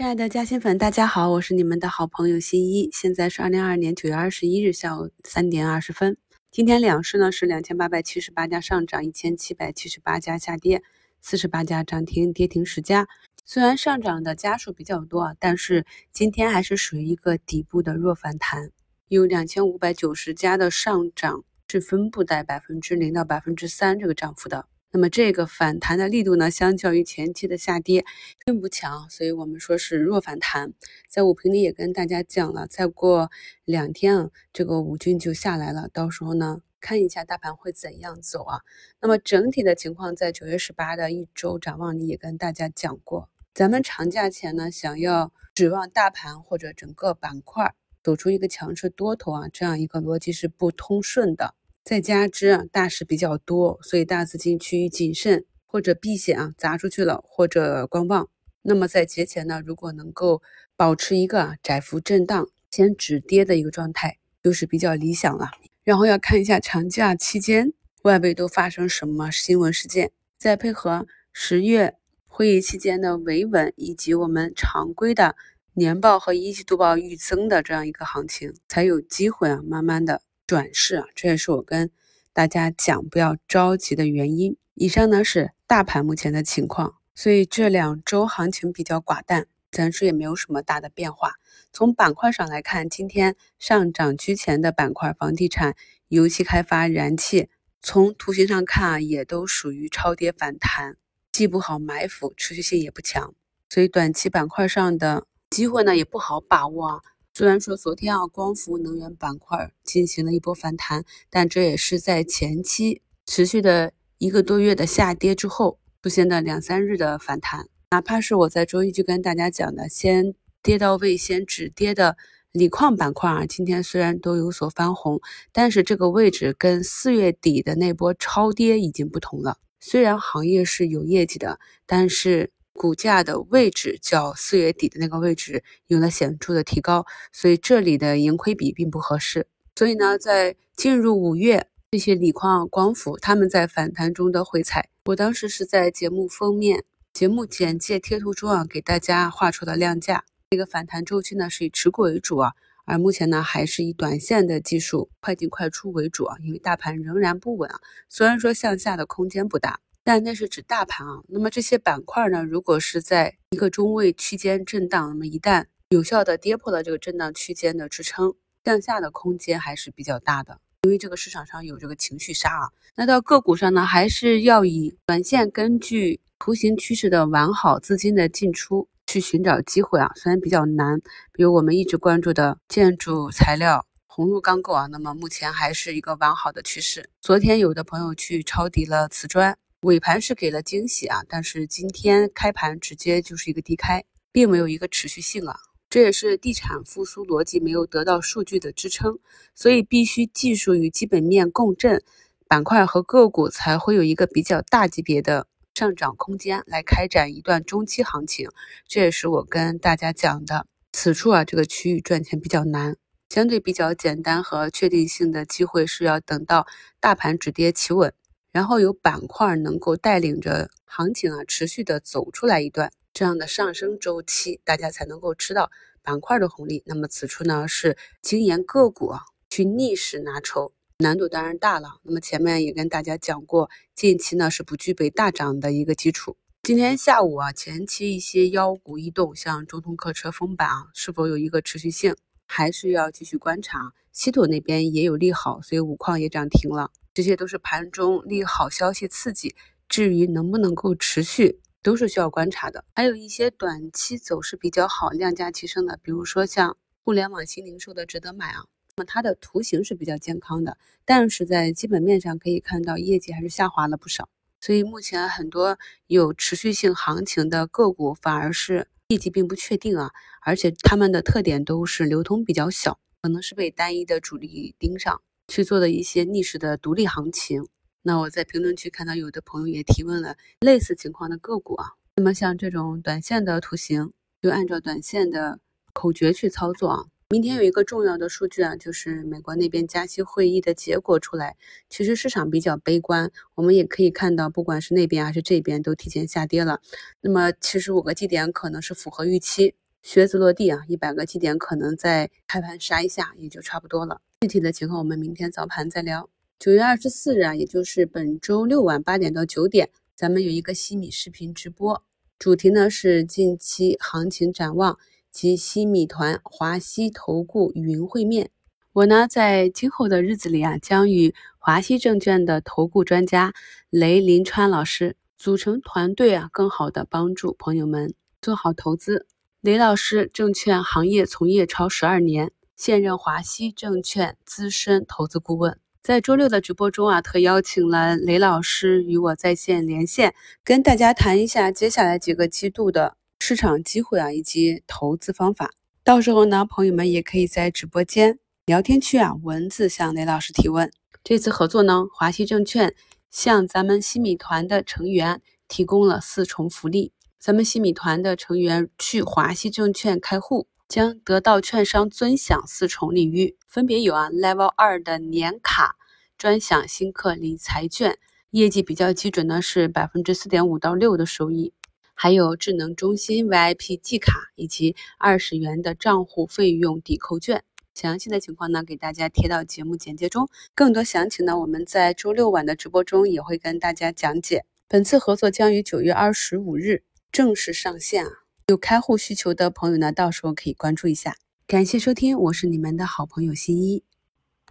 亲爱的嘉兴粉，大家好，我是你们的好朋友新一。现在是二零二二年九月二十一日下午三点二十分。今天两市呢是两千八百七十八家上涨，一千七百七十八家下跌，四十八家涨停，跌停十家。虽然上涨的家数比较多啊，但是今天还是属于一个底部的弱反弹，有两千五百九十家的上涨是分布在百分之零到百分之三这个涨幅的。那么这个反弹的力度呢，相较于前期的下跌并不强，所以我们说是弱反弹。在五评里也跟大家讲了，再过两天啊，这个五均就下来了，到时候呢，看一下大盘会怎样走啊。那么整体的情况，在九月十八的一周展望里也跟大家讲过，咱们长假前呢，想要指望大盘或者整个板块走出一个强势多头啊，这样一个逻辑是不通顺的。再加之啊大市比较多，所以大资金趋于谨慎或者避险啊，砸出去了或者观望。那么在节前呢，如果能够保持一个窄幅震荡、先止跌的一个状态，就是比较理想了。然后要看一下长假期间外围都发生什么新闻事件，再配合十月会议期间的维稳，以及我们常规的年报和一季度报预增的这样一个行情，才有机会啊，慢慢的。转势啊，这也是我跟大家讲不要着急的原因。以上呢是大盘目前的情况，所以这两周行情比较寡淡，暂时也没有什么大的变化。从板块上来看，今天上涨居前的板块，房地产、油气开发、燃气，从图形上看啊，也都属于超跌反弹，既不好埋伏，持续性也不强，所以短期板块上的机会呢也不好把握啊。虽然说昨天啊，光伏能源板块进行了一波反弹，但这也是在前期持续的一个多月的下跌之后出现的两三日的反弹。哪怕是我在周一就跟大家讲的，先跌到位先止跌的锂矿板块啊，今天虽然都有所翻红，但是这个位置跟四月底的那波超跌已经不同了。虽然行业是有业绩的，但是。股价的位置较四月底的那个位置有了显著的提高，所以这里的盈亏比并不合适。所以呢，在进入五月，这些锂矿、光伏他们在反弹中的回踩，我当时是在节目封面、节目简介贴图中啊，给大家画出了量价。这个反弹周期呢是以持股为主啊，而目前呢还是以短线的技术快进快出为主啊，因为大盘仍然不稳啊，虽然说向下的空间不大。但那是指大盘啊，那么这些板块呢？如果是在一个中位区间震荡，那么一旦有效的跌破了这个震荡区间的支撑，向下的空间还是比较大的。因为这个市场上有这个情绪杀啊。那到个股上呢，还是要以短线根据图形趋势的完好资金的进出去寻找机会啊。虽然比较难，比如我们一直关注的建筑材料、红木钢构啊，那么目前还是一个完好的趋势。昨天有的朋友去抄底了瓷砖。尾盘是给了惊喜啊，但是今天开盘直接就是一个低开，并没有一个持续性啊，这也是地产复苏逻辑没有得到数据的支撑，所以必须技术与基本面共振，板块和个股才会有一个比较大级别的上涨空间来开展一段中期行情。这也是我跟大家讲的，此处啊这个区域赚钱比较难，相对比较简单和确定性的机会是要等到大盘止跌企稳。然后有板块能够带领着行情啊，持续的走出来一段这样的上升周期，大家才能够吃到板块的红利。那么此处呢是精研个股啊，去逆势拿筹，难度当然大了。那么前面也跟大家讲过，近期呢是不具备大涨的一个基础。今天下午啊，前期一些妖股异动，像中通客车封板啊，是否有一个持续性，还是要继续观察。稀土那边也有利好，所以五矿也涨停了。这些都是盘中利好消息刺激，至于能不能够持续，都是需要观察的。还有一些短期走势比较好、量价齐升的，比如说像互联网新零售的值得买啊。那么它的图形是比较健康的，但是在基本面上可以看到业绩还是下滑了不少。所以目前很多有持续性行情的个股反而是业绩并不确定啊，而且他们的特点都是流通比较小，可能是被单一的主力盯上。去做的一些逆势的独立行情，那我在评论区看到有的朋友也提问了类似情况的个股啊。那么像这种短线的图形，就按照短线的口诀去操作啊。明天有一个重要的数据啊，就是美国那边加息会议的结果出来，其实市场比较悲观，我们也可以看到，不管是那边还是这边都提前下跌了。那么七十五个基点可能是符合预期，靴子落地啊，一百个基点可能在开盘杀一下也就差不多了。具体的情况我们明天早盘再聊。九月二十四日啊，也就是本周六晚八点到九点，咱们有一个西米视频直播，主题呢是近期行情展望及西米团华西投顾云会面。我呢在今后的日子里啊，将与华西证券的投顾专家雷林川老师组成团队啊，更好的帮助朋友们做好投资。雷老师证券行业从业超十二年，现任华西证券资深投资顾问。在周六的直播中啊，特邀请了雷老师与我在线连线，跟大家谈一下接下来几个季度的市场机会啊，以及投资方法。到时候呢，朋友们也可以在直播间。聊天区啊，文字向雷老师提问。这次合作呢，华西证券向咱们西米团的成员提供了四重福利。咱们西米团的成员去华西证券开户，将得到券商尊享四重礼遇，分别有啊，Level 二的年卡专享新客理财券，业绩比较基准呢是百分之四点五到六的收益，还有智能中心 VIP 季卡以及二十元的账户费用抵扣券。详细的情况呢，给大家贴到节目简介中。更多详情呢，我们在周六晚的直播中也会跟大家讲解。本次合作将于九月二十五日正式上线啊！有开户需求的朋友呢，到时候可以关注一下。感谢收听，我是你们的好朋友新一。